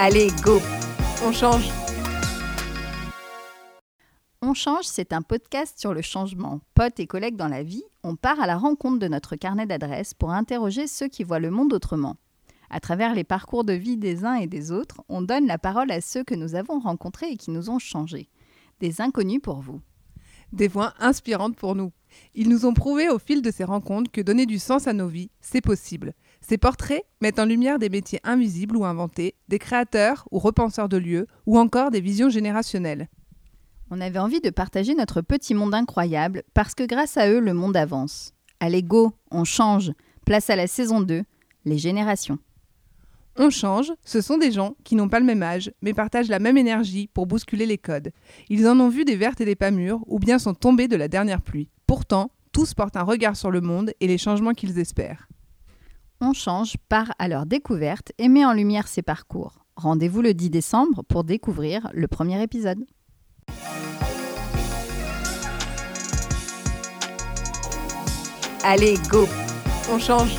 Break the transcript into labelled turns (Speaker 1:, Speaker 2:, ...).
Speaker 1: Allez, go On change
Speaker 2: On change, c'est un podcast sur le changement. Potes et collègues dans la vie, on part à la rencontre de notre carnet d'adresses pour interroger ceux qui voient le monde autrement. À travers les parcours de vie des uns et des autres, on donne la parole à ceux que nous avons rencontrés et qui nous ont changés. Des inconnus pour vous.
Speaker 1: Des voix inspirantes pour nous. Ils nous ont prouvé au fil de ces rencontres que donner du sens à nos vies, c'est possible. Ces portraits mettent en lumière des métiers invisibles ou inventés, des créateurs ou repenseurs de lieux, ou encore des visions générationnelles.
Speaker 2: On avait envie de partager notre petit monde incroyable parce que grâce à eux, le monde avance. Allez, go, on change. Place à la saison 2, les générations.
Speaker 1: On change, ce sont des gens qui n'ont pas le même âge, mais partagent la même énergie pour bousculer les codes. Ils en ont vu des vertes et des pas mûres, ou bien sont tombés de la dernière pluie. Pourtant, tous portent un regard sur le monde et les changements qu'ils espèrent.
Speaker 2: On change part à leur découverte et met en lumière ses parcours. Rendez-vous le 10 décembre pour découvrir le premier épisode.
Speaker 1: Allez, go On change